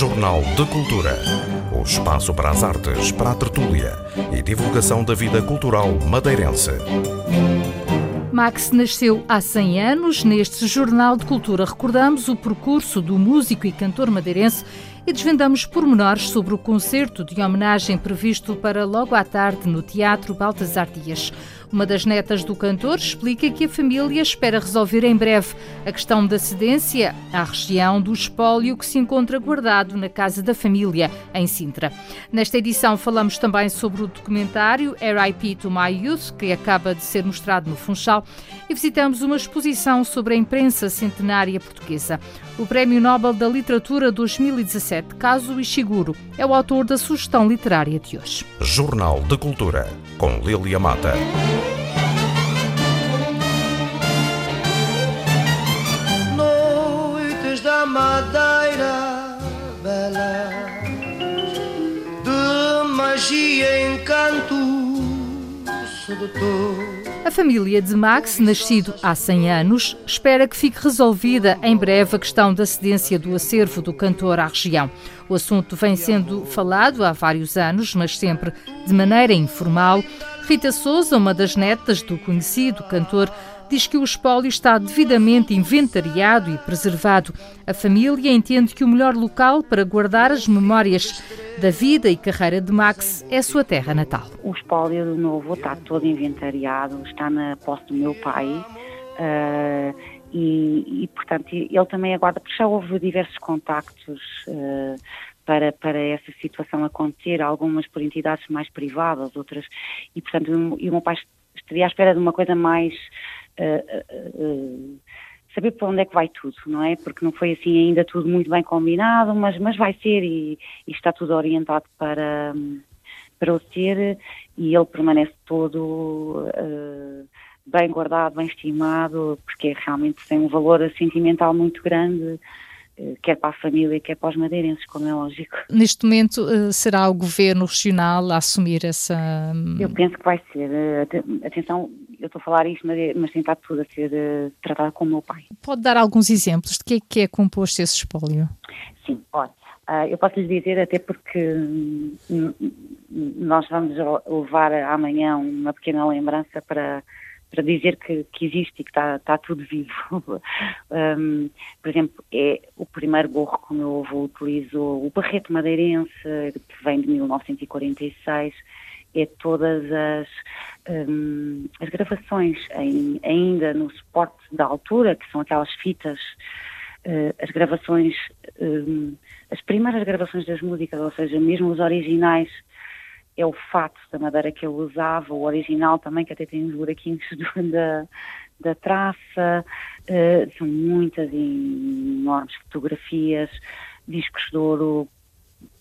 Jornal de Cultura. O espaço para as artes, para a tertúlia e divulgação da vida cultural madeirense. Max nasceu há 100 anos. Neste Jornal de Cultura recordamos o percurso do músico e cantor madeirense e desvendamos pormenores sobre o concerto de homenagem previsto para logo à tarde no Teatro Baltasar Dias. Uma das netas do cantor explica que a família espera resolver em breve a questão da cedência à região do espólio que se encontra guardado na casa da família, em Sintra. Nesta edição falamos também sobre o documentário RIP to My Youth, que acaba de ser mostrado no Funchal, e visitamos uma exposição sobre a imprensa centenária portuguesa. O Prémio Nobel da Literatura 2017, Caso Ishiguro, é o autor da sugestão literária de hoje. Jornal de Cultura, com Lilia Mata. Noites da Madeira bela de magia, encanto sedutor. A família de Max, nascido há 100 anos, espera que fique resolvida em breve a questão da cedência do acervo do cantor à região. O assunto vem sendo falado há vários anos, mas sempre de maneira informal. Rita Souza, uma das netas do conhecido cantor, diz que o espólio está devidamente inventariado e preservado. A família entende que o melhor local para guardar as memórias da vida e carreira de Max é a sua terra natal. O espólio de novo está todo inventariado, está na posse do meu pai. Uh, e, e, portanto, ele também aguarda, porque já houve diversos contactos uh, para, para essa situação acontecer, algumas por entidades mais privadas, outras, e portanto, o meu pai estaria à espera de uma coisa mais saber para onde é que vai tudo, não é? Porque não foi assim ainda tudo muito bem combinado, mas, mas vai ser e, e está tudo orientado para, para o ser e ele permanece todo uh, bem guardado, bem estimado, porque realmente tem um valor sentimental muito grande quer para a família, quer para os madeirenses, como é lógico. Neste momento, será o governo regional a assumir essa. Eu penso que vai ser. Atenção, eu estou a falar isto, mas, é, tem estado tudo a ser tratado com o meu pai. Pode dar alguns exemplos de que é que é composto esse espólio? Sim, olha, uh, eu posso lhe dizer até porque hum, nós vamos levar amanhã uma pequena lembrança para para dizer que, que existe e que está, está tudo vivo. um, por exemplo, é o primeiro gorro que o meu avô utilizou, o barreto madeirense, que vem de 1946, é todas as, um, as gravações em, ainda no suporte da altura, que são aquelas fitas, uh, as gravações, um, as primeiras gravações das músicas, ou seja, mesmo os originais, é o fato da madeira que ele usava, o original também, que até tem os buraquinhos da, da traça, uh, são muitas e enormes fotografias, discos de ouro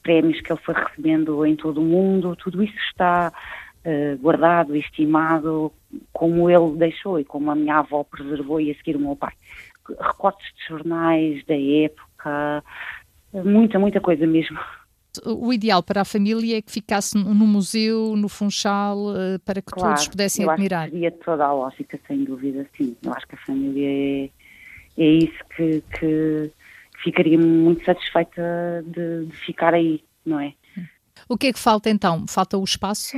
prémios que ele foi recebendo em todo o mundo, tudo isso está uh, guardado, estimado, como ele deixou e como a minha avó preservou e a seguir o meu pai. Recortes de jornais da época, muita, muita coisa mesmo. O ideal para a família é que ficasse no museu, no Funchal, uh, para que claro, todos pudessem eu admirar. Acho que seria toda a lógica, sem dúvida, sim. Eu acho que a família é, é isso que, que ficaria muito satisfeita de, de, ficar aí, não é? O que é que falta então? Falta o espaço?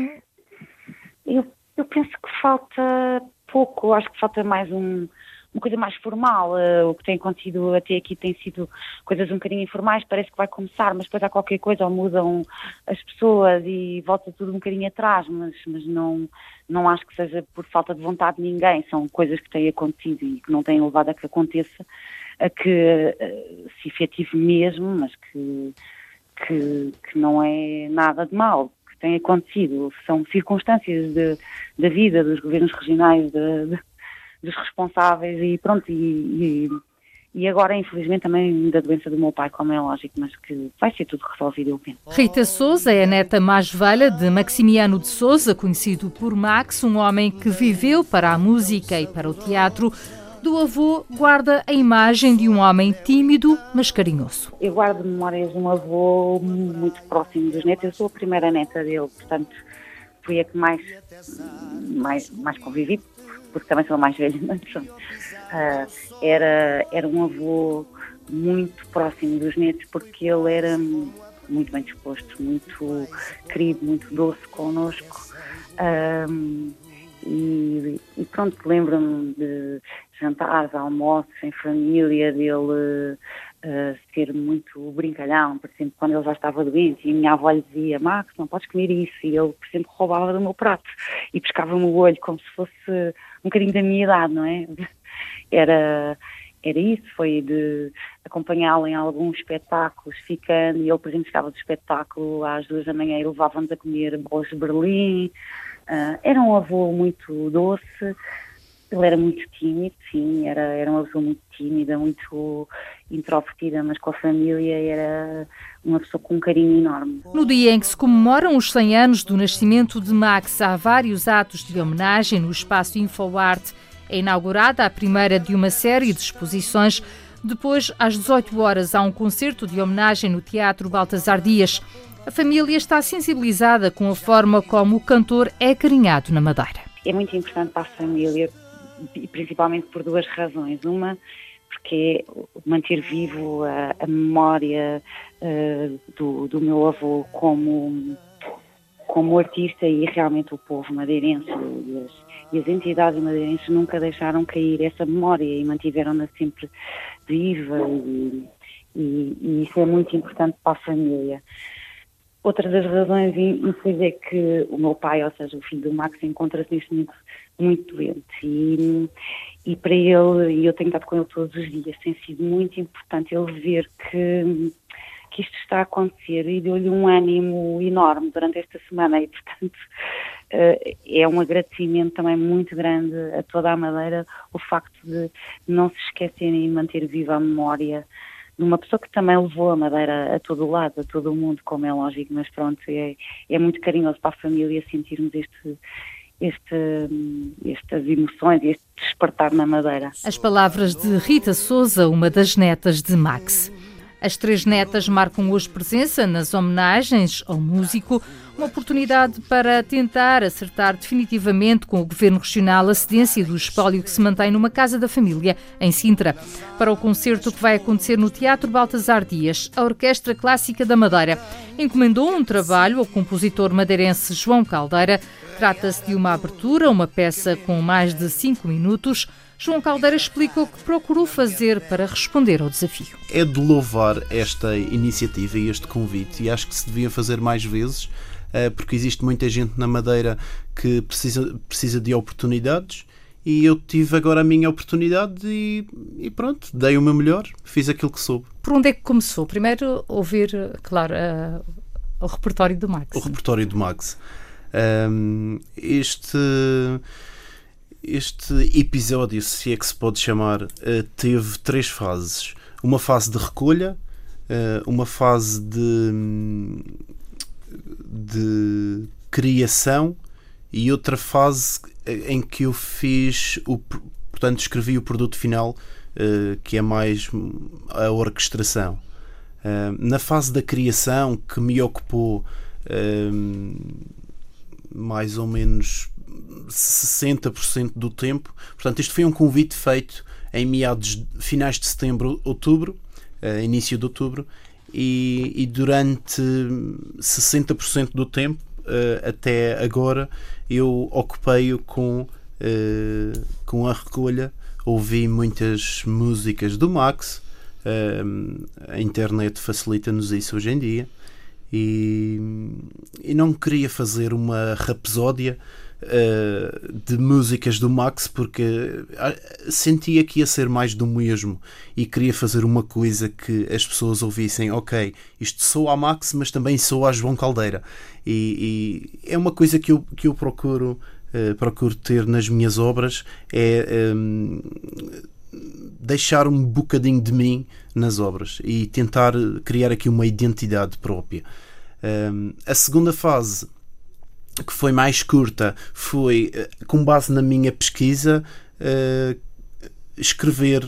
Eu, eu penso que falta pouco, acho que falta mais um, uma coisa mais formal. Uh, o que tem acontecido até aqui tem sido coisas um bocadinho informais, parece que vai começar, mas depois há qualquer coisa ou mudam as pessoas e volta tudo um bocadinho atrás, mas, mas não, não acho que seja por falta de vontade de ninguém, são coisas que têm acontecido e que não têm levado a que aconteça a que uh, se efetive mesmo, mas que, que, que, não é nada de mal tem acontecido. São circunstâncias da vida dos governos regionais, de, de, dos responsáveis e pronto, e, e, e, agora infelizmente também da doença do meu pai, como é lógico, mas que vai ser tudo resolvido, eu penso. Rita Souza é a neta mais velha de Maximiano de Souza, conhecido por Max, um homem que viveu para a música e para o teatro, do avô guarda a imagem de um homem tímido, mas carinhoso. Eu guardo memórias de um avô muito próximo dos netos. Eu sou a primeira neta dele, portanto, fui a que mais, mais, mais convivi, porque também sou mais velha. Mas, uh, era, era um avô muito próximo dos netos porque ele era muito bem disposto, muito querido, muito doce connosco. Um, e, e, pronto, lembro-me de jantares, almoços em família, dele uh, ser muito brincalhão, por exemplo, quando ele já estava doente e a minha avó lhe dizia, Max, não podes comer isso, e ele, por exemplo, roubava do meu prato e pescava-me o olho como se fosse um bocadinho da minha idade, não é? Era, era isso, foi de acompanhá-lo em alguns espetáculos, ficando, e ele, por exemplo, chegava do espetáculo às duas da manhã e levava-nos a comer bolos de Berlim. Uh, era um avô muito doce, ele era muito tímido, sim, era, era uma pessoa muito tímida, muito introvertida, mas com a família era uma pessoa com um carinho enorme. No dia em que se comemoram os 100 anos do nascimento de Max, há vários atos de homenagem no espaço InfoArt é inaugurada a primeira de uma série de exposições. Depois, às 18 horas, há um concerto de homenagem no Teatro Baltasar Dias. A família está sensibilizada com a forma como o cantor é carinhado na Madeira. É muito importante para a família, principalmente por duas razões. Uma, porque manter vivo a, a memória uh, do, do meu avô como como artista e realmente o povo madeirense e as, e as entidades madeirenses nunca deixaram cair essa memória e mantiveram-na sempre viva e, e, e, isso é muito importante para a família. Outra das razões, infeliz, é que o meu pai, ou seja, o filho do Max, encontra-se neste momento muito doente. E, e para ele, e eu tenho estado com ele todos os dias, tem sido muito importante ele ver que que isto está a acontecer. E deu-lhe um ânimo enorme durante esta semana. E, portanto, eh, é um agradecimento também muito grande a toda a Madeira o facto de não se esquecerem e manter viva a memória uma pessoa que também levou a Madeira a todo o lado, a todo o mundo, como é lógico, mas pronto, é, é muito carinhoso para a família sentirmos este, este, estas emoções e este despertar na Madeira. As palavras de Rita Souza, uma das netas de Max. As três netas marcam hoje presença nas homenagens ao músico, uma oportunidade para tentar acertar definitivamente com o Governo Regional a cedência do espólio que se mantém numa casa da família, em Sintra. Para o concerto que vai acontecer no Teatro Baltasar Dias, a Orquestra Clássica da Madeira encomendou um trabalho ao compositor madeirense João Caldeira. Trata-se de uma abertura, uma peça com mais de cinco minutos João Caldeira explica o que procurou fazer para responder ao desafio. É de louvar esta iniciativa e este convite, e acho que se devia fazer mais vezes, eh, porque existe muita gente na Madeira que precisa, precisa de oportunidades. E eu tive agora a minha oportunidade e, e pronto, dei o meu melhor, fiz aquilo que soube. Por onde é que começou? Primeiro, ouvir, claro, uh, o repertório do Max. O repertório do Max. Um, este este episódio, se é que se pode chamar, eh, teve três fases. Uma fase de recolha, eh, uma fase de, de criação e outra fase eh, em que eu fiz o portanto escrevi o produto final que é mais a orquestração na fase da criação que me ocupou mais ou menos 60% do tempo. Portanto, isto foi um convite feito em meados, finais de setembro, outubro, uh, início de outubro, e, e durante 60% do tempo, uh, até agora, eu ocupei-o com, uh, com a recolha. Ouvi muitas músicas do Max, a internet facilita-nos isso hoje em dia. E, e não queria fazer uma rapsódia uh, de músicas do Max porque uh, sentia que ia ser mais do mesmo e queria fazer uma coisa que as pessoas ouvissem, ok, isto sou a Max, mas também sou a João Caldeira. E, e é uma coisa que eu, que eu procuro, uh, procuro ter nas minhas obras, é um, deixar um bocadinho de mim nas obras e tentar criar aqui uma identidade própria. Um, a segunda fase que foi mais curta foi, eh, com base na minha pesquisa, uh, escrever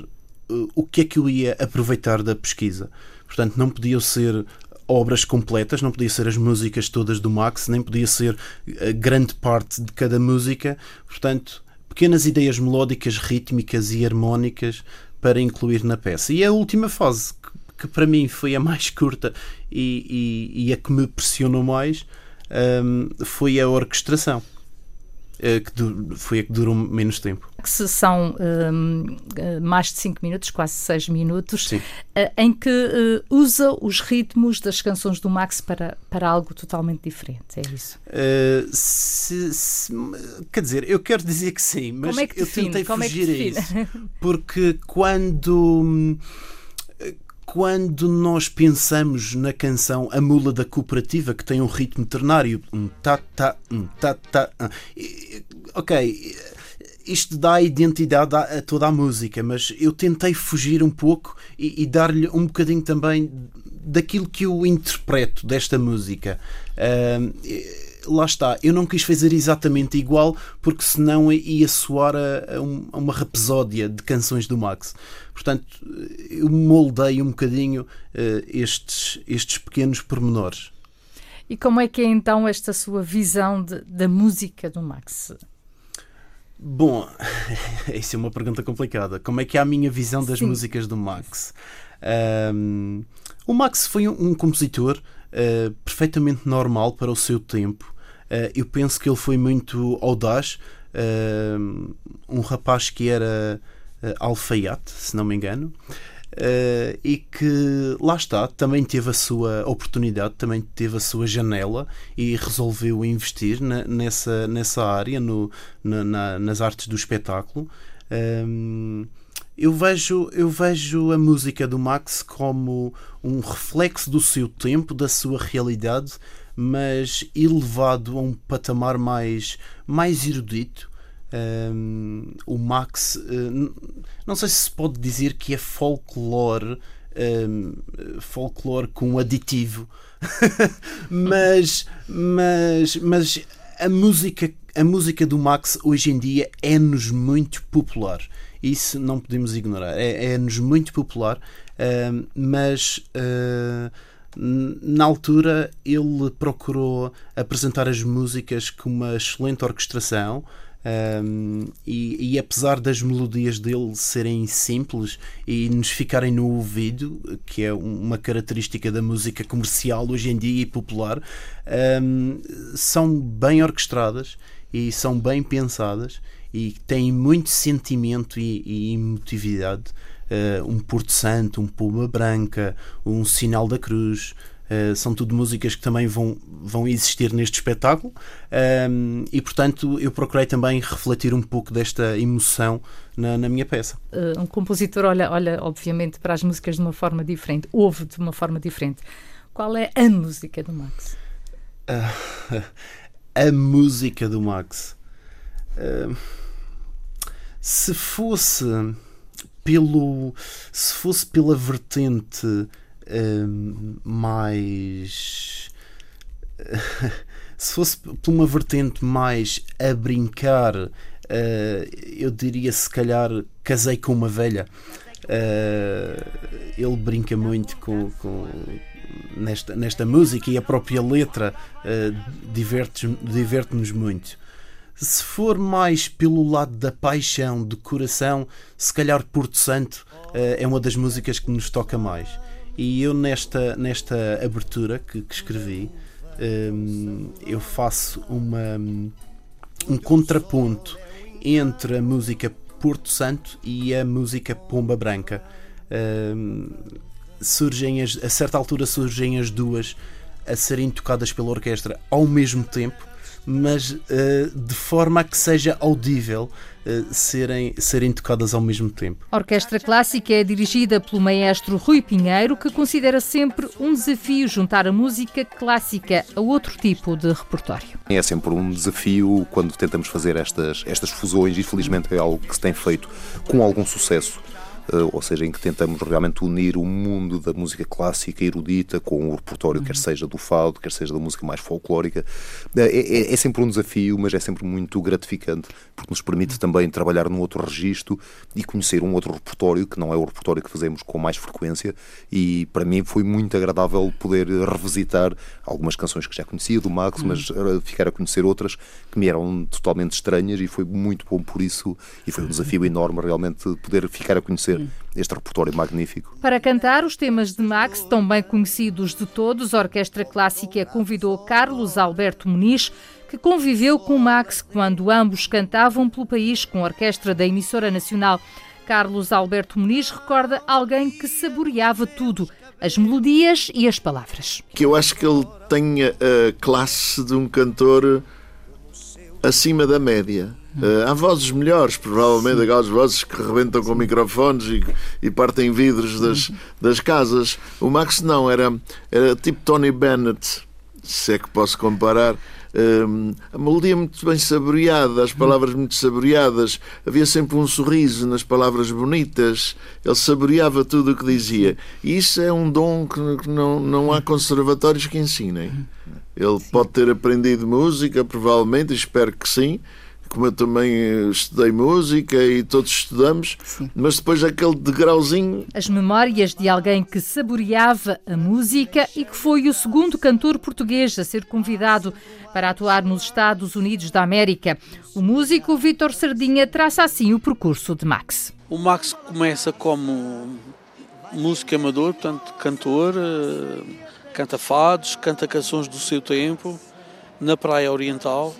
uh, o que é que eu ia aproveitar da pesquisa. Portanto, não podiam ser obras completas, não podia ser as músicas todas do Max, nem podia ser a grande parte de cada música. Portanto, pequenas ideias melódicas, rítmicas e harmónicas para incluir na peça. E a última fase, que, que para mim foi a mais curta e, e, e a que me pressionou mais, um, foi a orquestração. Eh, que foi a que durou menos tempo. Que são um, eh, mais de 5 minutos, quase 6 minutos. Eh, em que uh, usa os ritmos das canções do Max para, para algo totalmente diferente, é isso? Se, se, quer dizer, eu quero dizer que sim, mas é que eu tentei Como fugir é a isso. Porque quando quando nós pensamos na canção A Mula da Cooperativa, que tem um ritmo ternário, um tá, um tá tá, ok, isto dá identidade a, toda a música, mas eu tentei fugir um pouco e, e dar-lhe um bocadinho também daquilo que eu interpreto desta música. Uh, lá está, eu não quis fazer exatamente igual porque senão ia soar a, a, uma rapsódia de canções do Max. Portanto, eu moldei um bocadinho uh, estes, estes pequenos pormenores. E como é que é então esta sua visão de, da música do Max? Bom, isso é uma pergunta complicada. Como é que é a minha visão das Sim. músicas do Max? Um, o Max foi um, um compositor uh, perfeitamente normal para o seu tempo. Uh, eu penso que ele foi muito audaz. Uh, um rapaz que era alfaiate, se não me engano. E que lá está, também teve a sua oportunidade, também teve a sua janela e resolveu investir na, nessa, nessa área, no, na, na, nas artes do espetáculo. Um, eu vejo, eu vejo a música do Max como um reflexo do seu tempo, da sua realidade, mas elevado a um patamar mais, mais erudito um, o Max, uh, não sei se se pode dizer que é folclore, um, folclore com aditivo, mas, mas, mas a música, a música do Max hoje em dia é-nos muito popular. Isso não podemos ignorar. É-nos é muito popular, uh, mas. Uh, na altura ele procurou apresentar as músicas com uma excelente orquestração, um, e, e, apesar das melodias dele serem simples e nos ficarem no ouvido, que é uma característica da música comercial hoje em dia e popular, um, são bem orquestradas e são bem pensadas e têm muito sentimento e, e emotividade. Uh, um Porto Santo, um Puma Branca, um Sinal da Cruz, Uh, são tudo músicas que também vão, vão existir neste espetáculo um, e, portanto, eu procurei também refletir um pouco desta emoção na, na minha peça. Uh, um compositor olha, olha, obviamente, para as músicas de uma forma diferente, ouve de uma forma diferente. Qual é a música do Max? Uh, a música do Max. Se fosse pelo se fosse pela vertente Hum, mais. se fosse por uma vertente mais a brincar, uh, eu diria se calhar casei com uma velha. Uh, ele brinca muito com, com, nesta, nesta música e a própria letra uh, diverte-nos diverte muito. Se for mais pelo lado da paixão, do coração, se calhar Porto Santo uh, é uma das músicas que nos toca mais. E eu, nesta, nesta abertura que, que escrevi, um, eu faço uma, um contraponto entre a música Porto Santo e a música Pomba Branca. Um, surgem as, a certa altura surgem as duas a serem tocadas pela orquestra ao mesmo tempo mas uh, de forma a que seja audível uh, serem, serem tocadas ao mesmo tempo. A Orquestra Clássica é dirigida pelo maestro Rui Pinheiro, que considera sempre um desafio juntar a música clássica a outro tipo de repertório. É sempre um desafio quando tentamos fazer estas, estas fusões e felizmente é algo que se tem feito com algum sucesso ou seja, em que tentamos realmente unir o mundo da música clássica erudita com o repertório, uhum. quer seja do fado, quer seja da música mais folclórica. Eh, é, é, é, sempre um desafio, mas é sempre muito gratificante, porque nos permite também trabalhar num outro registro e conhecer um outro repertório, que não é o repertório que fazemos com mais frequência, e para mim foi muito agradável poder revisitar algumas canções que já conhecia do Max, uhum. mas eh, ficar a conhecer outras que me eram totalmente estranhas e foi muito bom por isso, e foi um desafio enorme realmente poder ficar a conhecer este repertório magnífico. Para cantar os temas de Max, tão bem conhecidos de todos, a Orquestra Clássica convidou Carlos Alberto Muniz, que conviveu com Max quando ambos cantavam pelo país com a orquestra da emissora nacional. Carlos Alberto Muniz recorda alguém que saboreava tudo, as melodias e as palavras. Que eu acho que ele tem a classe de um cantor acima da média. Uh, há vozes melhores, provavelmente, Sim. aquelas vozes que rebentam com microfones e, e partem vidros das, das casas. O Max não, era, era tipo Tony Bennett, se é que posso comparar. Um, a melodia muito bem saboreada, as palavras muito saboreadas, havia sempre um sorriso nas palavras bonitas, ele saboreava tudo o que dizia. E isso é um dom que não, não há conservatórios que ensinem. Ele pode ter aprendido música, provavelmente, espero que sim, como eu também eh, estudei música e todos estudamos, Sim. mas depois aquele degrauzinho. As memórias de alguém que saboreava a música e que foi o segundo cantor português a ser convidado para atuar nos Estados Unidos da América. O músico Vítor Sardinha traça assim o percurso de Max. O Max começa como músico amador, portanto, cantor, eh, canta fados, canta canções do seu tempo na Praia Oriental,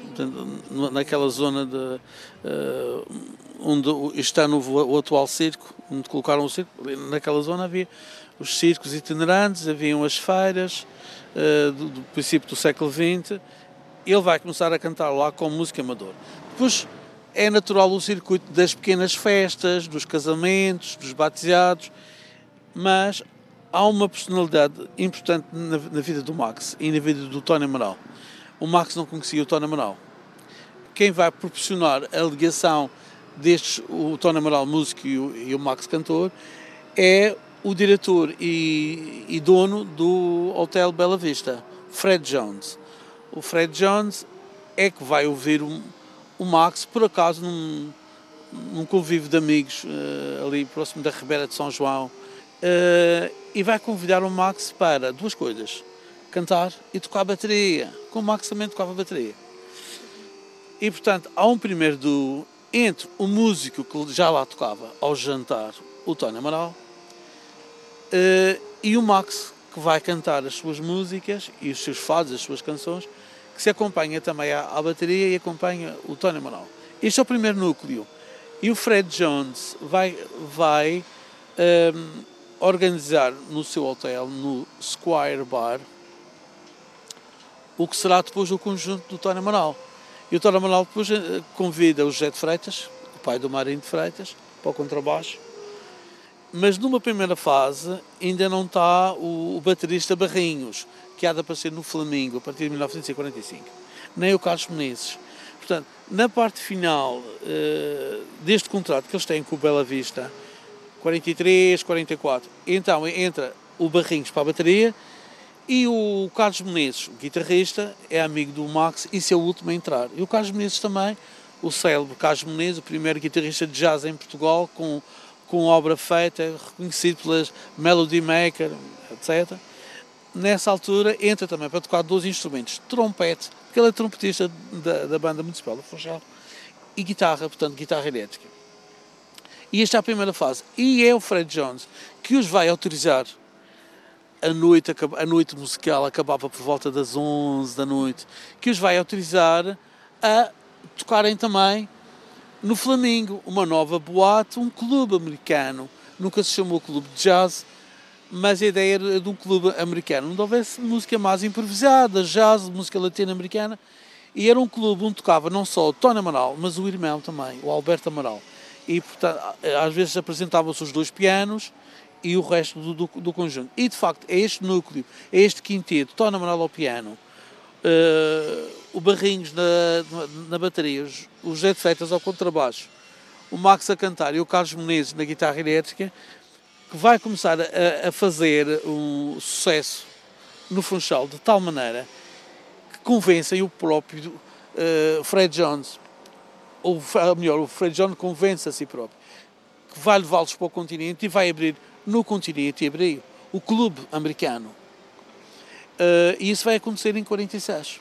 naquela zona de, uh, onde está no, o atual circo, onde colocaram o circo, naquela zona havia os circos itinerantes, haviam as feiras uh, do, do, princípio do século XX. Ele vai começar a cantar lá com música amadora. Depois é natural o circuito das pequenas festas, dos casamentos, dos batizados, mas há uma personalidade importante na, na vida do Max e na vida do Tony Amaral o Max não conhecia o Tony Amaral. Quem vai proporcionar a ligação destes, o Tony Amaral músico e o, e o Max cantor, é o diretor e, e, dono do Hotel Bela Vista, Fred Jones. O Fred Jones é que vai ouvir o, o Max, por acaso, num, num convívio de amigos uh, ali próximo da Ribeira de São João, uh, e vai convidar o Max para duas coisas cantar e tocar bateria, como o Max também tocava bateria. E portanto, há um primeiro do entre o músico que já lá tocava ao jantar, o Tony Amaral, uh, e o Max, que vai cantar as suas músicas e os seus fados, as suas canções, que se acompanha também à, à bateria e acompanha o Tony Amaral. Este é o primeiro núcleo. E o Fred Jones vai, vai um, ehm, organizar no seu hotel, no Squire Bar, o que será depois o conjunto do Tony Amaral. E o Tony Amaral depois eh, convida o José de Freitas, o pai do Marinho de Freitas, para o contrabaixo, mas numa primeira fase ainda não está o, o baterista Barrinhos, que há de aparecer no Flamingo a partir de 1945, nem o Carlos Menezes. Portanto, na parte final uh, deste contrato que eles têm com o Bela Vista, 43, 44, então entra o Barrinhos para a bateria e o Carlos Menezes, o guitarrista, é amigo do Max e é o último a entrar. E o Carlos Menezes também, o célebre Carlos Menezes, o primeiro guitarrista de jazz em Portugal, com, com obra feita, reconhecido pelas Melody Maker, etc. Nessa altura entra também para tocar dois instrumentos, trompete, porque ele é trompetista da, da banda municipal do Funchal, e guitarra, portanto, guitarra elétrica. E esta é a primeira fase. E é o Fred Jones que os vai autorizar a noite, a noite musical acabava por volta das 11 da noite, que os vai autorizar a tocarem também no Flamingo, uma nova boate, um clube americano. Nunca se chamou clube de jazz, mas a ideia era de um clube americano, onde houvesse música mais improvisada, jazz, música latino-americana. E era um clube onde tocava não só o Tony Amaral, mas o irmão também, o Alberto Amaral. E, portanto, às vezes apresentavam-se os dois pianos e o resto do, do, do, conjunto. E de facto é este núcleo, é este quinteto, Tona Amaral ao piano, uh, o Barrinhos na, na bateria, o José de ao contrabaixo, o Max a cantar e o Carlos Menezes na guitarra elétrica, que vai começar a, a fazer um sucesso no Funchal de tal maneira que convencem o próprio uh, Fred Jones, ou melhor, o Fred Jones convence a si próprio, que vai levá-los para o continente e vai abrir no continente hebreu, o clube americano. Uh, e isso vai acontecer em 46.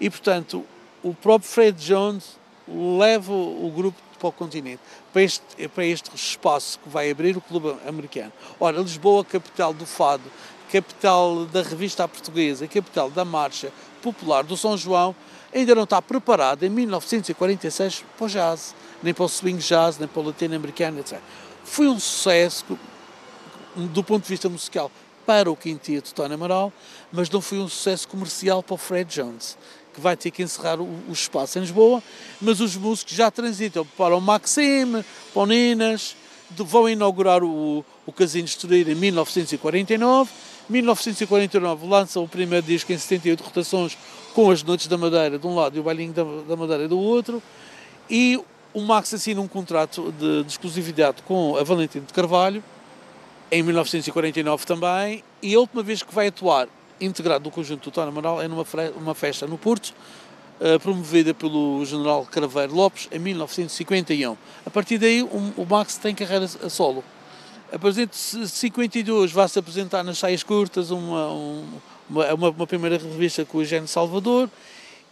E, portanto, o próprio Fred Jones leva o grupo para o continente, para este, para este espaço que vai abrir o clube americano. Ora, Lisboa, capital do fado, capital da revista portuguesa, capital da marcha popular do São João, ainda não está preparada em 1946 para o jazz, nem para o swing jazz, nem para o latino-americano, etc. Foi um sucesso do ponto de vista musical para o quinteto de Tony Amaral, mas não foi um sucesso comercial para o Fred Jones, que vai ter que encerrar o, o espaço em Lisboa, mas os músicos já transitam para o Maxime, para o Ninas, vão inaugurar o, o Casino Estoril em 1949, 1949 lançam o primeiro disco em 78 rotações com as Noites da Madeira de um lado e o Bailinho da, da Madeira do outro, e o Max assina um contrato de, de exclusividade com a Valentino de Carvalho, em 1949 também, e a última vez que vai atuar integrado no conjunto do Tony Amaral é numa uma festa no Porto, uh, promovida pelo general Craveiro Lopes em 1951. A partir daí, o Max tem carreira a solo. A partir de 52 vai-se apresentar nas saias curtas uma, uma, uma, uma primeira revista com o Eugênio Salvador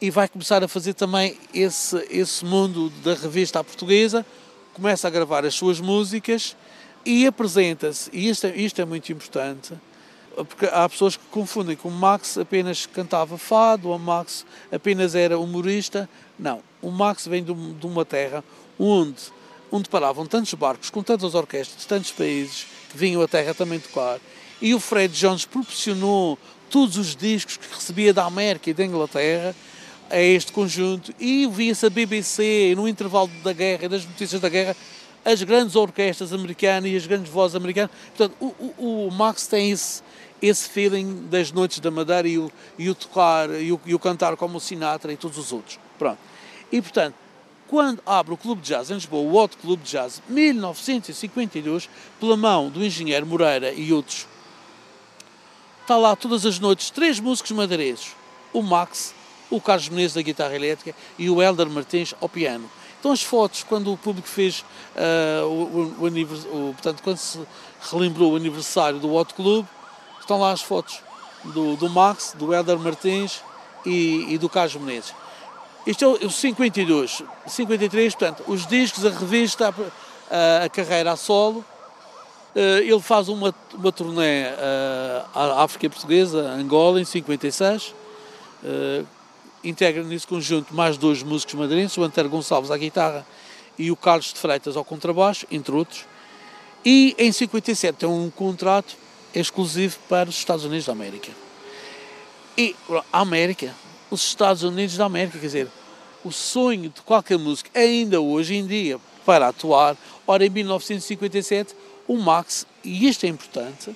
e vai começar a fazer também esse, esse mundo da revista à portuguesa, começa a gravar as suas músicas e apresenta-se, e isto é, isto é muito importante, porque há pessoas que confundem que o Max apenas cantava fado, ou o Max apenas era humorista. Não, o Max vem de uma terra onde, onde paravam tantos barcos com tantas orquestras de tantos países que vinham a terra também tocar. E o Fred Jones proporcionou todos os discos que recebia da América e da Inglaterra a este conjunto e via-se a BBC no intervalo da guerra e das notícias da guerra as grandes orquestras americanas e as grandes vozes americanas. Portanto, o, o, o Max tem esse, esse feeling das noites da Madeira e o, e o tocar e o, e o, cantar como o Sinatra e todos os outros. Pronto. E, portanto, quando abre o Clube de Jazz em Lisboa, o Hot Clube de Jazz, 1952, pela mão do engenheiro Moreira e outros, está lá todas as noites três músicos madeirenses, o Max, o Carlos Menezes da guitarra elétrica e o Helder Martins ao piano. Então as fotos, quando o público fez uh, o, o, o, portanto, quando se relembrou o aniversário do Hot Club, estão lá as fotos do, do Max, do Helder Martins e, e do Carlos Menezes. Isto é o 52, 53, portanto, os discos, a revista, a, a carreira a solo. Uh, ele faz uma, uma turnê uh, à África Portuguesa, Angola, em 56. Uh, integra nesse conjunto mais dois músicos madeirenses, o Antero Gonçalves à guitarra e o Carlos de Freitas ao contrabaixo, entre outros. E em 57 tem um contrato exclusivo para os Estados Unidos da América. E a América, os Estados Unidos da América, quer dizer, o sonho de qualquer músico, ainda hoje em dia, para atuar, ora em 1957, o Max, e isto é importante,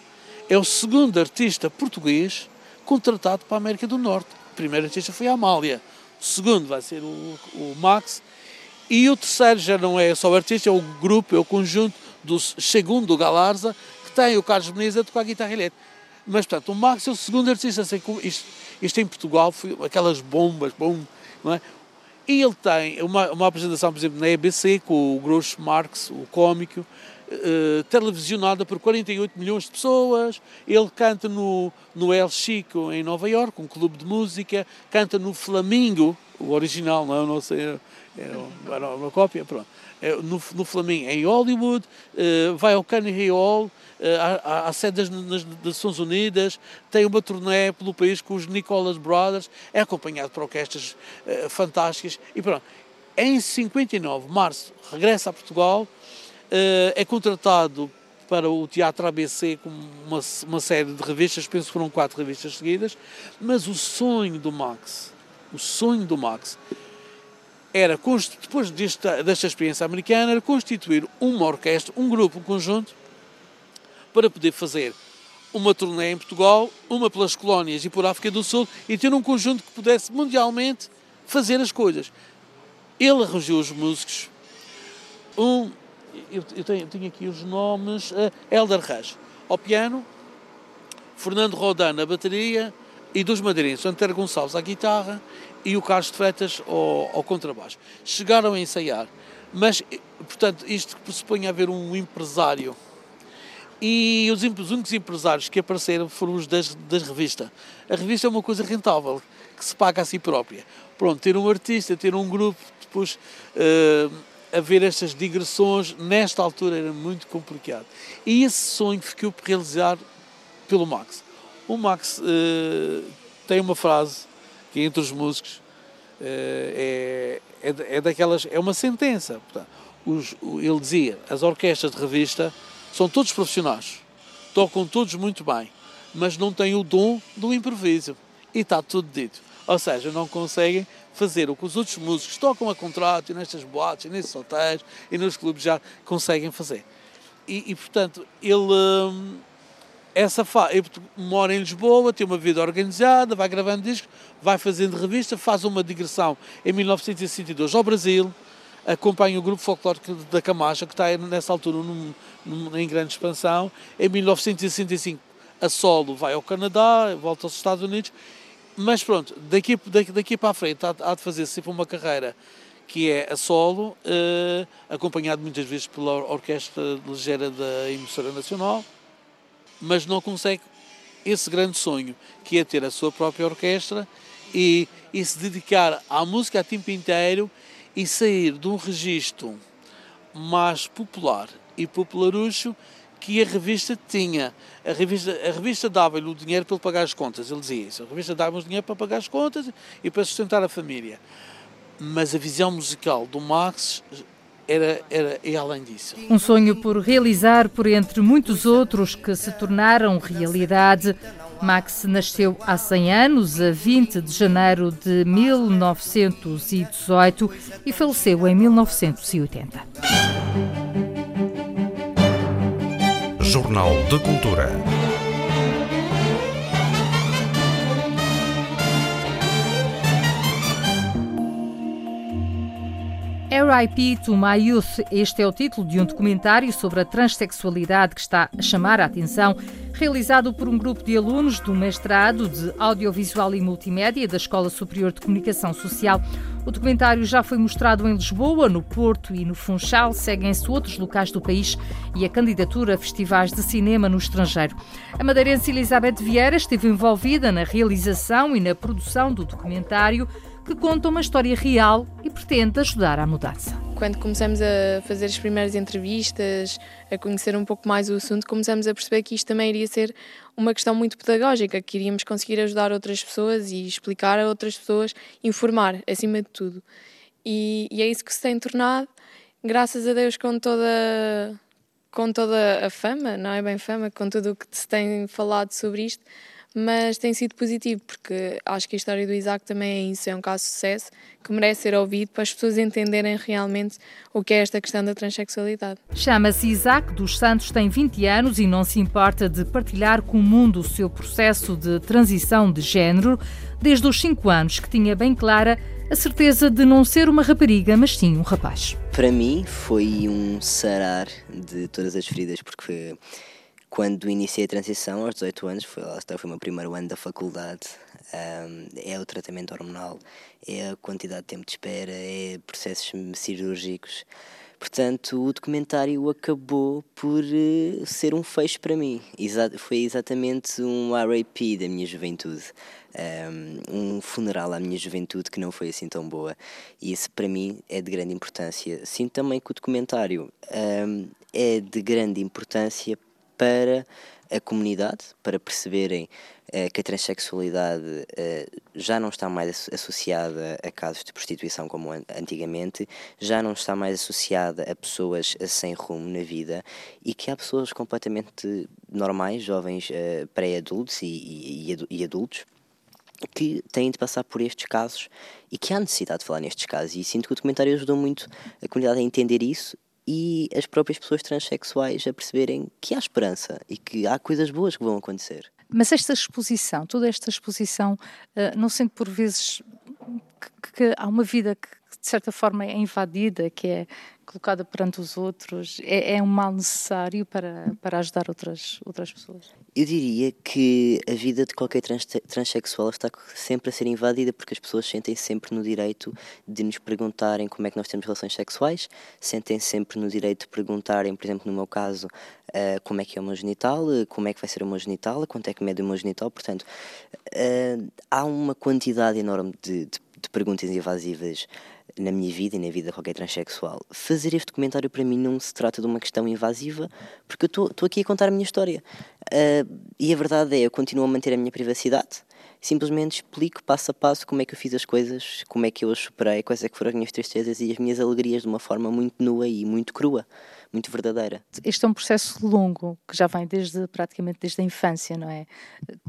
é o segundo artista português contratado para a América do Norte. Primeiro artista foi a Amália, o segundo vai ser o, o Max, e o terceiro já não é só o artista, é o grupo, é o conjunto do segundo Galarza, que tem o Carlos Menezes a tocar guitarra elétrica. Mas, portanto, o Max é o segundo artista, assim, isto, isto em Portugal foi aquelas bombas, bom, não é? E ele tem uma, uma apresentação, por exemplo, na EBC, com o Groucho Marx, o cómico, eh, televisionada por 48 milhões de pessoas. Ele canta no, no El Chico, em Nova York, um clube de música. Canta no Flamingo, o original, não, não sei, é, é uma cópia, pronto. É, no, no Flamingo, em Hollywood. Uh, vai ao Carnegie Hall, uh, sede das, das Nações Unidas. Tem uma turnê pelo país com os Nicholas Brothers. É acompanhado por orquestras uh, fantásticas. E pronto. Em 59, março, regressa a Portugal é contratado para o Teatro ABC com uma, uma série de revistas, penso que foram quatro revistas seguidas, mas o sonho do Max, o sonho do Max, era, depois desta, desta experiência americana, era constituir uma orquestra, um grupo, um conjunto, para poder fazer uma turnê em Portugal, uma pelas colónias e por África do Sul, e ter um conjunto que pudesse mundialmente fazer as coisas. Ele arranjou os músicos, um eu, eu tenho, tenho, aqui os nomes, uh, Elder ao piano, Fernando Rodan na bateria e dos madeirenses, Antero Gonçalves à guitarra e o Carlos de Freitas ao, ao contrabaixo. Chegaram a ensaiar, mas, eh, portanto, isto pressupõe haver um empresário e os, os únicos empresários que apareceram foram os das, das revistas. A revista é uma coisa rentável, que se paga a si própria. Pronto, ter um artista, ter um grupo, depois uh, haver estas digressões, nesta altura era muito complicado. E esse sonho ficou por realizar pelo Max. O Max uh, tem uma frase que entre os músicos uh, é, é, é, daquelas, é uma sentença. Portanto, os, ele dizia, as orquestras de revista são todos profissionais, tocam todos muito bem, mas não têm o dom do improviso. E está tudo dito. Ou seja, não conseguem fazer o que os outros músicos tocam a contrato e nestas boates, e nesses hotéis e nos clubes já conseguem fazer. E, e portanto, ele. Hum, essa fa... ele mora em Lisboa, tem uma vida organizada, vai gravando discos, vai fazendo revista, faz uma digressão em 1962 ao Brasil, acompanha o grupo folclórico da Camacha, que está nessa altura num, num, em grande expansão. Em 1965, a solo vai ao Canadá, volta aos Estados Unidos mas pronto, daqui, daqui, daqui para a frente há, há de fazer sempre uma carreira que é a solo, eh, acompanhado muitas vezes pela Orquestra Ligeira da Emissora Nacional, mas não consegue esse grande sonho, que é ter a sua própria orquestra e, e se dedicar à música a tempo inteiro e sair de um registro mais popular e popularucho que a revista tinha. A revista, a revista dava-lhe o dinheiro para ele pagar as contas, ele dizia isso. A revista dava-lhe o dinheiro para pagar as contas e para sustentar a família. Mas a visão musical do Max era, era e além disso. Um sonho por realizar por entre muitos outros que se tornaram realidade. Max nasceu há 100 anos, a 20 de janeiro de 1918 e faleceu em 1980. Jornal de Cultura. R.I.P. to My Youth. Este é o título de um documentário sobre a transexualidade que está a chamar a atenção, realizado por um grupo de alunos do mestrado de Audiovisual e Multimédia da Escola Superior de Comunicação Social. O documentário já foi mostrado em Lisboa, no Porto e no Funchal. Seguem-se outros locais do país e a candidatura a festivais de cinema no estrangeiro. A madeirense Elizabeth Vieira esteve envolvida na realização e na produção do documentário que conta uma história real e pretende ajudar à mudança. Quando começamos a fazer as primeiras entrevistas, a conhecer um pouco mais o assunto, começamos a perceber que isto também iria ser uma questão muito pedagógica, que iríamos conseguir ajudar outras pessoas e explicar a outras pessoas, informar, acima de tudo. E, e é isso que se tem tornado, graças a Deus, com toda, com toda a fama, não é bem fama, com tudo o que se tem falado sobre isto, mas tem sido positivo porque acho que a história do Isaac também é isso, é um caso de sucesso que merece ser ouvido para as pessoas entenderem realmente o que é esta questão da transexualidade. Chama-se Isaac dos Santos, tem 20 anos e não se importa de partilhar com o mundo o seu processo de transição de género desde os 5 anos, que tinha bem clara a certeza de não ser uma rapariga, mas sim um rapaz. Para mim foi um sarar de todas as feridas, porque quando iniciei a transição, aos 18 anos, foi, lá foi o meu primeiro ano da faculdade, um, é o tratamento hormonal, é a quantidade de tempo de espera, é processos cirúrgicos. Portanto, o documentário acabou por uh, ser um fecho para mim. Exa foi exatamente um RAP da minha juventude. Um, um, funeral à minha juventude que não foi assim tão boa. E isso para mim é de grande importância. Sinto também que o documentário um, é de grande importância para a comunidade, para perceberem uh, que a transexualidade uh, já não está mais associada a casos de prostituição como antigamente, já não está mais associada a pessoas sem rumo na vida e que há pessoas completamente normais, jovens uh, pré-adultos e, e, e adultos, que têm de passar por estes casos e que há necessidade de falar nestes casos. E sinto que o documentário ajudou muito a comunidade a entender isso e as próprias pessoas transexuais a perceberem que há esperança e que há coisas boas que vão acontecer. Mas esta exposição, toda esta exposição, uh, não sente por vezes que, que, há uma vida que de certa forma é invadida, que é colocada perante os outros, é, é um mal necessário para, para ajudar outras, outras pessoas? Eu diria que a vida de qualquer trans transexual está sempre a ser invadida porque as pessoas sentem sempre no direito de nos perguntarem como é que nós temos relações sexuais, sentem sempre no direito de perguntarem, por exemplo, no meu caso, uh, como é que é o meu genital, uh, como é que vai ser o meu genital, quanto é que mede o meu genital. Portanto, uh, há uma quantidade enorme de, de, de, perguntas invasivas na minha vida e na vida de qualquer transexual. Fazer este documentário para mim não se trata de uma questão invasiva, porque eu estou aqui a contar a minha história. e a verdade é, eu continuo a manter a minha privacidade simplesmente explico passo a passo como é que eu fiz as coisas, como é que eu as superei, quais é que foram as minhas tristezas e as minhas alegrias de uma forma muito nua e muito crua, muito verdadeira. Este é um processo longo, que já vem desde praticamente desde a infância, não é?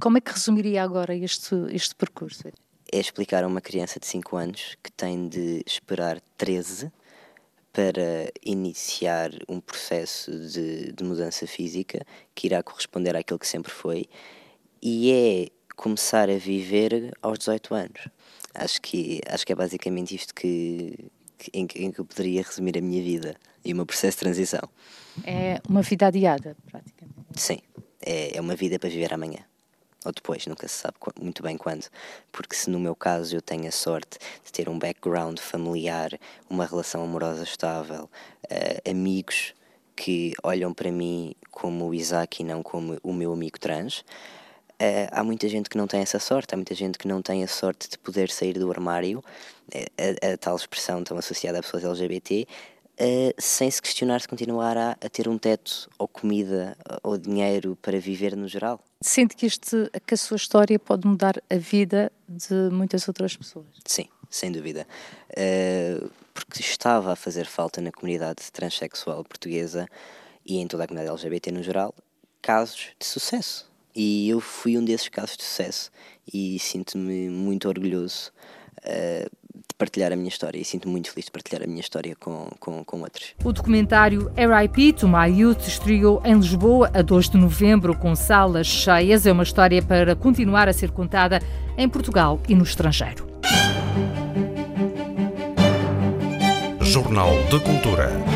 Como é que resumiria agora este, este percurso? É explicar a uma criança de 5 anos que tem de esperar 13 para iniciar um processo de, de mudança física que irá corresponder àquilo que sempre foi e é começar a viver aos 18 anos. Acho que, acho que é basicamente isto que, em, em que eu poderia resumir a minha vida e o meu processo de transição. É uma vida adiada, praticamente. Sim, é, é uma vida para viver amanhã. Ou depois, nunca se sabe muito bem quando. Porque se no meu caso eu tenho a sorte de ter um background familiar, uma relação amorosa estável, uh, amigos que olham para mim como o Isaac e não como o meu amigo trans, Uh, há muita gente que não tem essa sorte, há muita gente que não tem a sorte de poder sair do armário, a, a, a tal expressão tão associada a pessoas LGBT, uh, sem se questionar se continuará a ter um teto, ou comida, ou dinheiro para viver no geral. Sente que, este, que a sua história pode mudar a vida de muitas outras pessoas? Sim, sem dúvida. Uh, porque estava a fazer falta na comunidade transexual portuguesa e em toda a comunidade LGBT no geral casos de sucesso e eu fui um desses casos de sucesso e sinto-me muito orgulhoso uh, partilhar a minha história e sinto-me muito feliz de partilhar a minha história com, com, com outros. O documentário RIP to My Youth estreou em Lisboa a 2 de novembro com salas cheias. É uma história para continuar a ser contada em Portugal e no estrangeiro. Jornal de Cultura.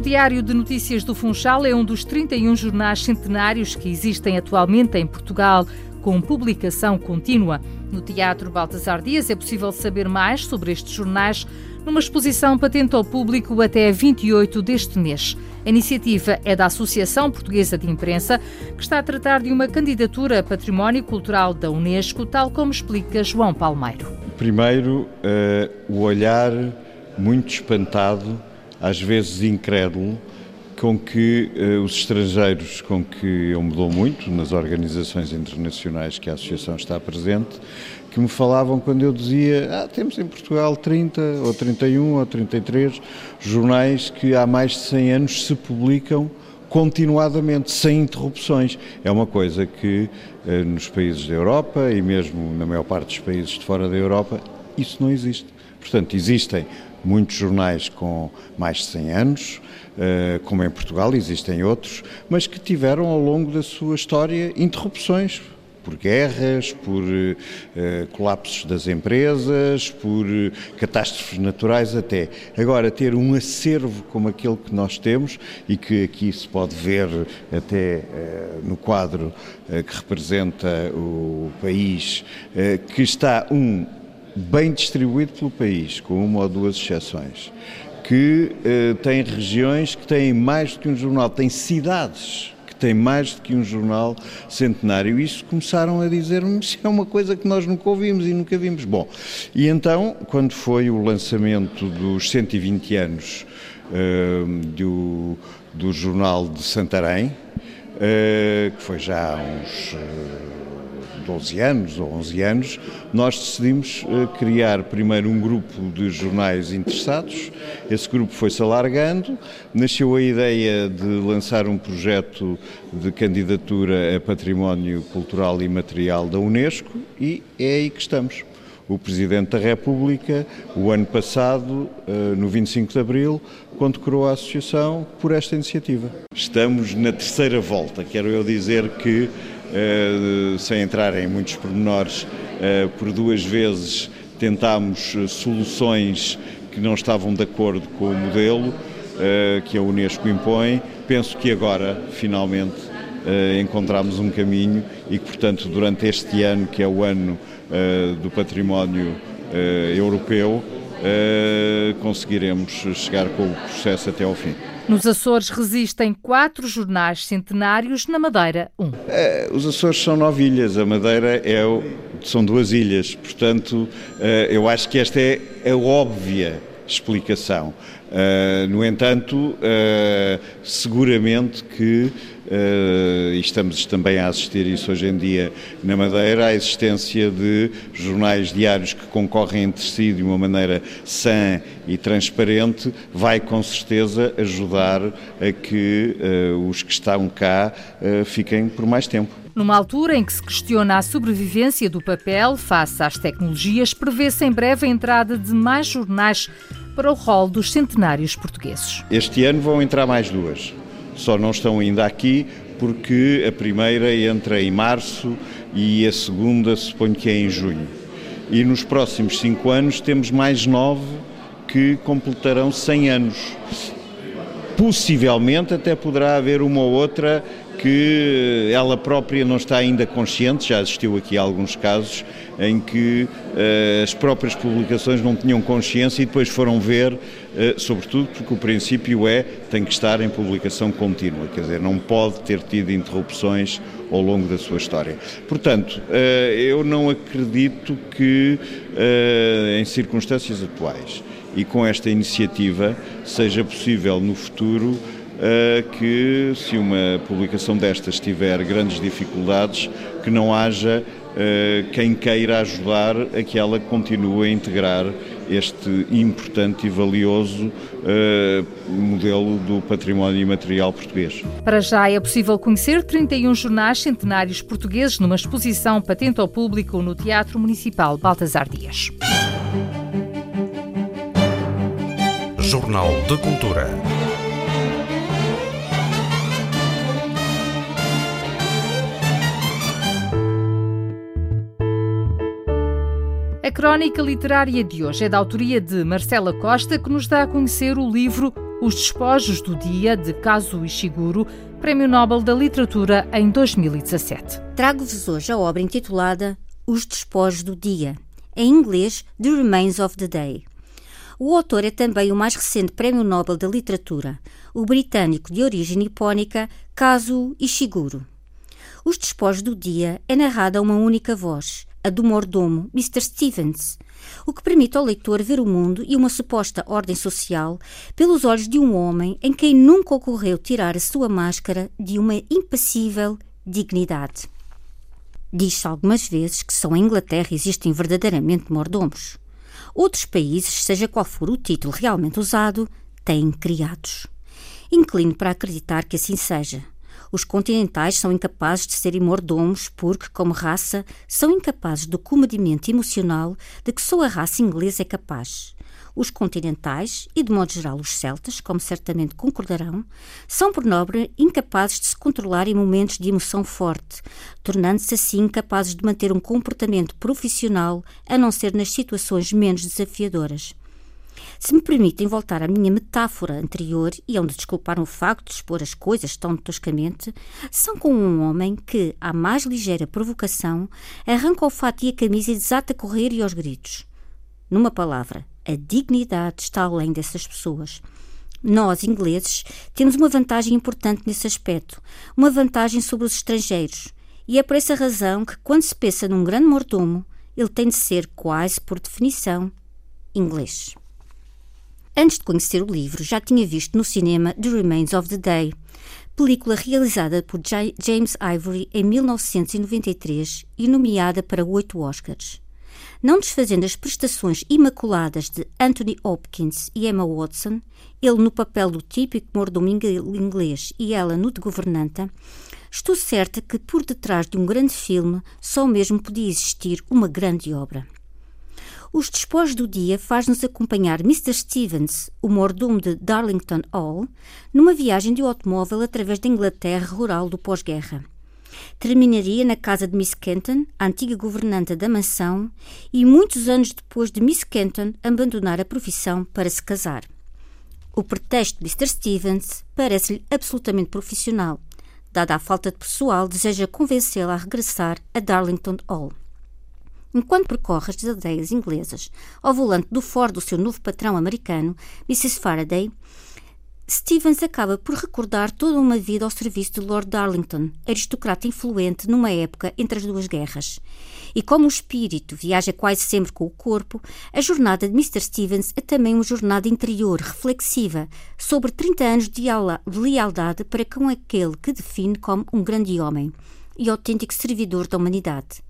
O Diário de Notícias do Funchal é um dos 31 jornais centenários que existem atualmente em Portugal, com publicação contínua. No Teatro Baltasar Dias é possível saber mais sobre estes jornais numa exposição patente ao público até 28 deste mês. A iniciativa é da Associação Portuguesa de Imprensa, que está a tratar de uma candidatura a património cultural da Unesco, tal como explica João Palmeiro. Primeiro, uh, o olhar muito espantado às vezes incrédulo, com que uh, os estrangeiros com que eu me dou muito nas organizações internacionais que a Associação está presente, que me falavam quando eu dizia ah, temos em Portugal 30 ou 31 ou 33 jornais que há mais de 100 anos se publicam continuadamente, sem interrupções. É uma coisa que uh, nos países da Europa e mesmo na maior parte dos países de fora da Europa, isso não existe. Portanto, existem muitos jornais com mais de 100 anos, eh, como em Portugal, existem outros, mas que tiveram ao longo da sua história interrupções por guerras, por uh, colapsos das empresas, por catástrofes naturais até. Agora, ter um acervo como aquele que nós temos e que aqui se pode ver até no quadro que representa o país, que está um bem distribuído pelo país, com uma ou duas exceções, que eh, tem regiões que têm mais do que um jornal, tem cidades que têm mais do que um jornal centenário. Isso começaram a dizer-me isso é uma coisa que nós nunca ouvimos e nunca vimos. Bom, e então, quando foi o lançamento dos 120 anos eh, do, do Jornal de Santarém, eh, que foi já há uns 12 anos ou 11 anos, nós decidimos uh, criar primeiro um grupo de jornais interessados. Esse grupo foi-se alargando, nasceu a ideia de lançar um projeto de candidatura a património cultural e material da Unesco e é aí que estamos. O Presidente da República, o ano passado, uh, no 25 de Abril, condecorou a Associação por esta iniciativa. Estamos na terceira volta, quero eu dizer que eh, sem entrar em muitos pormenores, eh, por duas vezes tentámos eh, soluções que não estavam de acordo com o modelo que a Unesco impõe. Penso que agora, finalmente, encontramos um caminho e que, portanto, durante este ano, que é o ano do património europeu, conseguiremos chegar com o processo até ao fim. Nos Açores resistem quatro jornais centenários, na Madeira, um. os Açores são nove ilhas, a Madeira é o, são duas ilhas, portanto, eu acho que esta é a óbvia explicação. Uh, no entanto, uh, seguramente que, e estamos também a assistir isso hoje em dia na Madeira, a existência de jornais diários que concorrem entre si de uma maneira sã e transparente vai com certeza ajudar a que os que estão cá fiquem por mais tempo. Numa altura em que se questiona a sobrevivência do papel face às tecnologias, prevê-se em breve a entrada de mais jornais para o rol dos centenários portugueses. Este ano vão entrar mais duas. Só não estão ainda aqui porque a primeira entra em março e a segunda suponho que é em junho. E nos próximos cinco anos temos mais nove que completarão 100 anos. Possivelmente até poderá haver uma ou outra que ela própria não está ainda consciente, já existiu aqui alguns casos em que uh, as próprias publicações não tinham consciência e depois foram ver, uh, sobretudo porque o princípio é tem que estar em publicação contínua, quer dizer, não pode ter tido interrupções ao longo da sua história. Portanto, uh, eu não acredito que em circunstâncias atuais e com esta iniciativa seja possível no futuro que se uma publicação destas tiver grandes dificuldades, que não haja quem queira ajudar a que ela continue a integrar este importante e valioso uh, modelo do património imaterial português. Para já é possível conhecer 31 jornais centenários portugueses numa exposição patente ao público no Teatro Municipal Baltasar Dias. Jornal de Cultura. A crónica literária de hoje é da autoria de Marcela Costa, que nos dá a conhecer o livro Os Despojos do Dia, de Kazuo Ishiguro, Prémio Nobel da Literatura em 2017. Trago-vos hoje a obra intitulada Os Despojos do Dia, em inglês The Remains of the Day. O autor é também o mais recente Prémio Nobel da Literatura, o britânico de origem nipónica Kazuo Ishiguro. Os Despojos do Dia é narrado a uma única voz, a do mordomo Mr. Stevens, o que permite ao leitor ver o mundo e uma suposta ordem social pelos olhos de um homem em quem nunca ocorreu tirar a sua máscara de uma impassível dignidade. Diz-se algumas vezes que só em Inglaterra existem verdadeiramente mordomos. Outros países, seja qual for o título realmente usado, têm criados. Inclino para acreditar que assim seja. Os continentais são incapazes de serem mordomos porque, como raça, são incapazes do comedimento emocional de que só a raça inglesa é capaz. Os continentais, e de modo geral os celtas, como certamente concordarão, são por nobre incapazes de se controlar em momentos de emoção forte, tornando-se assim incapazes de manter um comportamento profissional, a não ser nas situações menos desafiadoras. Se me permitem voltar à minha metáfora anterior, e onde desculparam o facto de expor as coisas tão toscamente, são como um homem que, à mais ligeira provocação, arranca o fato e a camisa e desata a correr e aos gritos. Numa palavra, a dignidade está além dessas pessoas. Nós, ingleses, temos uma vantagem importante nesse aspecto, uma vantagem sobre os estrangeiros. E é por essa razão que, quando se pensa num grande mordomo, ele tem de ser, quase por definição, inglês. Antes de conhecer o livro, já tinha visto no cinema The Remains of the Day, película realizada por James Ivory em 1993 e nomeada para oito Oscars. Não desfazendo as prestações imaculadas de Anthony Hopkins e Emma Watson, ele no papel do típico mordomo inglês e ela no de governanta, estou certa que por detrás de um grande filme só mesmo podia existir uma grande obra. Os despojos do dia faz-nos acompanhar Mr. Stevens, o mordomo de Darlington Hall, numa viagem de automóvel através da Inglaterra rural do pós-guerra. Terminaria na casa de Miss Kenton, a antiga governanta da mansão, e muitos anos depois de Miss Kenton abandonar a profissão para se casar. O pretexto de Mr. Stevens parece-lhe absolutamente profissional. Dada a falta de pessoal, deseja convencê-la a regressar a Darlington Hall. Enquanto percorre as aldeias inglesas ao volante do Ford do seu novo patrão americano, Mrs. Faraday, Stevens acaba por recordar toda uma vida ao serviço de Lord Darlington, aristocrata influente numa época entre as duas guerras. E como o espírito viaja quase sempre com o corpo, a jornada de Mr. Stevens é também uma jornada interior, reflexiva, sobre 30 anos de lealdade para com aquele que define como um grande homem e autêntico servidor da humanidade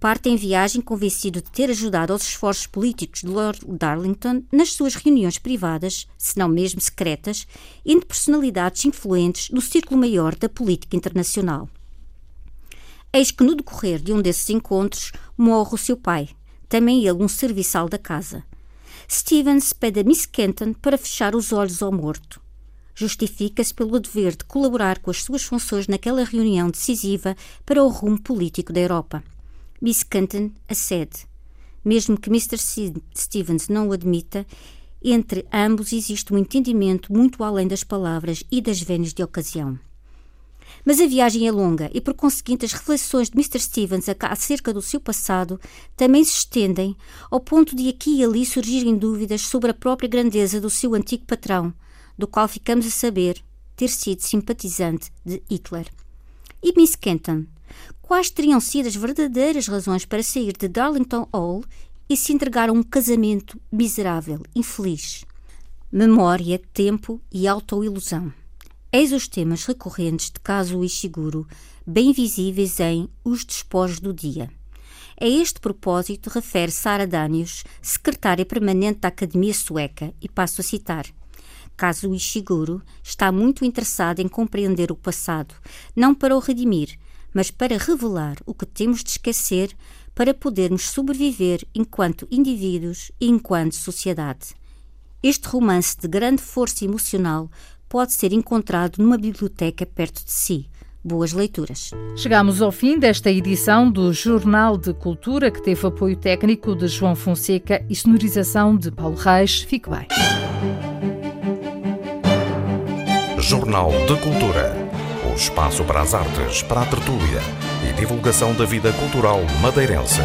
parte em viagem convencido de ter ajudado aos esforços políticos de Lord Darlington nas suas reuniões privadas, se não mesmo secretas, entre personalidades influentes no círculo maior da política internacional. Eis que no decorrer de um desses encontros morre o seu pai, também ele um serviçal da casa. Stevens pede a Miss Kenton para fechar os olhos ao morto. Justifica-se pelo dever de colaborar com as suas funções naquela reunião decisiva para o rumo político da Europa. Miss Kenton acede. Mesmo que Mr. Stevens não o admita, entre ambos existe um entendimento muito além das palavras e das venas de ocasião. Mas a viagem é longa e, por conseguinte, as reflexões de Mr. Stevens acerca do seu passado também se estendem ao ponto de aqui e ali surgirem dúvidas sobre a própria grandeza do seu antigo patrão, do qual ficamos a saber ter sido simpatizante de Hitler. E Miss Kenton, Quais teriam sido as verdadeiras razões para sair de Darlington Hall e se entregar a um casamento miserável, infeliz? Memória, tempo e autoilusão. Eis os temas recorrentes de Caso Ishiguro, bem visíveis em Os Despojos do Dia. A este propósito refere Sara Danius, secretária permanente da Academia Sueca, e passo a citar. Caso Ishiguro está muito interessado em compreender o passado, não para o redimir, mas para revelar o que temos de esquecer para podermos sobreviver enquanto indivíduos e enquanto sociedade. Este romance de grande força emocional pode ser encontrado numa biblioteca perto de si. Boas leituras. Chegamos ao fim desta edição do Jornal de Cultura, que teve apoio técnico de João Fonseca e sonorização de Paulo Reis. Fique bem. Jornal de Cultura espaço para as artes, para a tertúlia e divulgação da vida cultural madeirense.